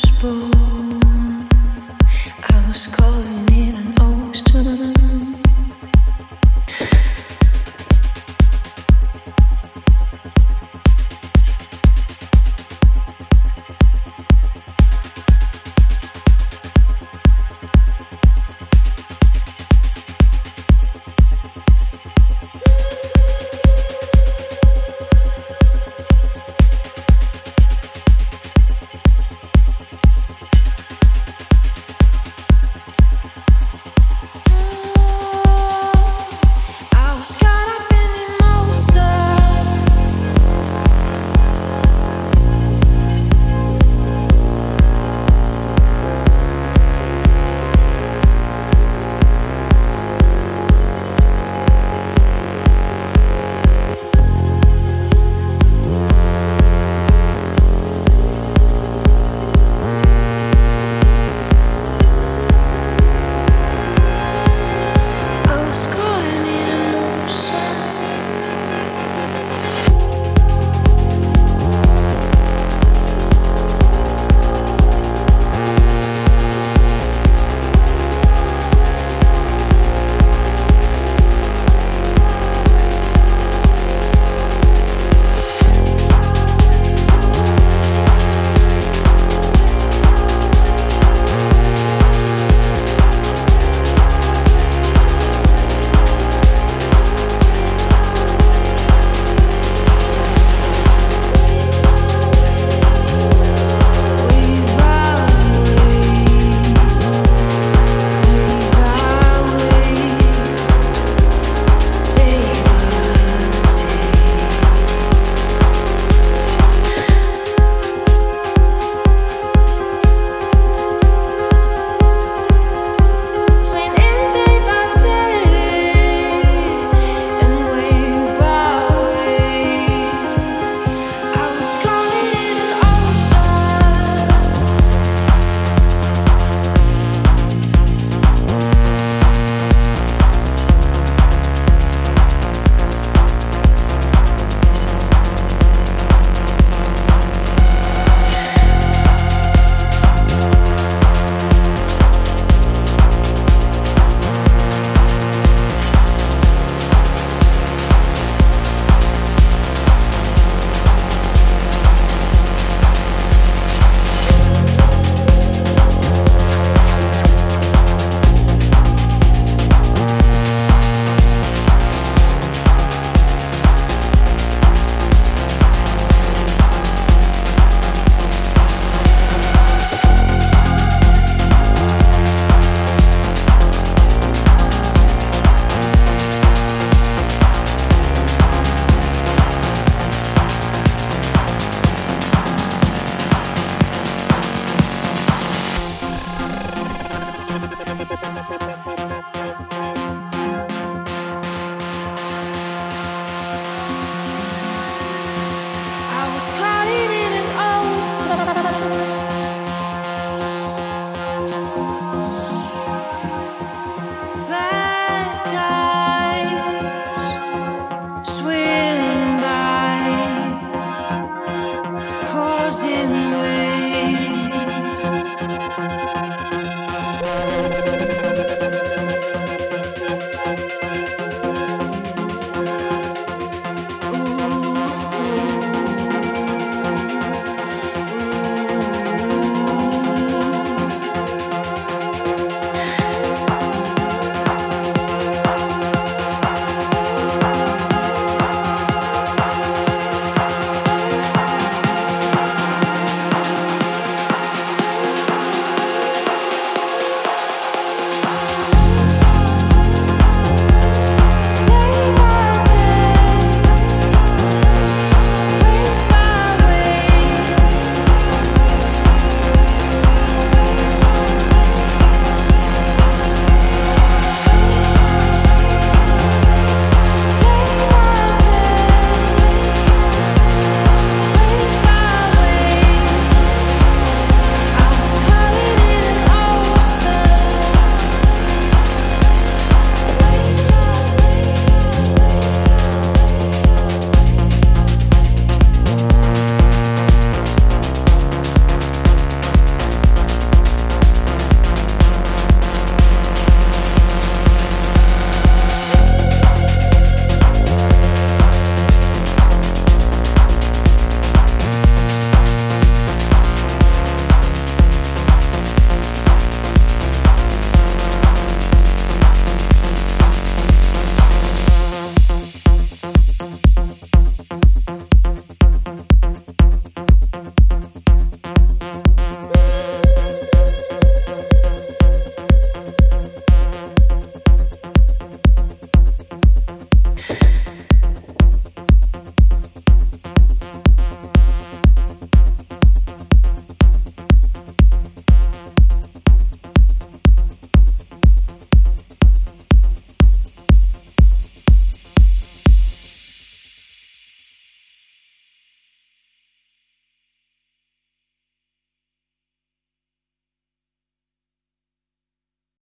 was born, I was called. sky.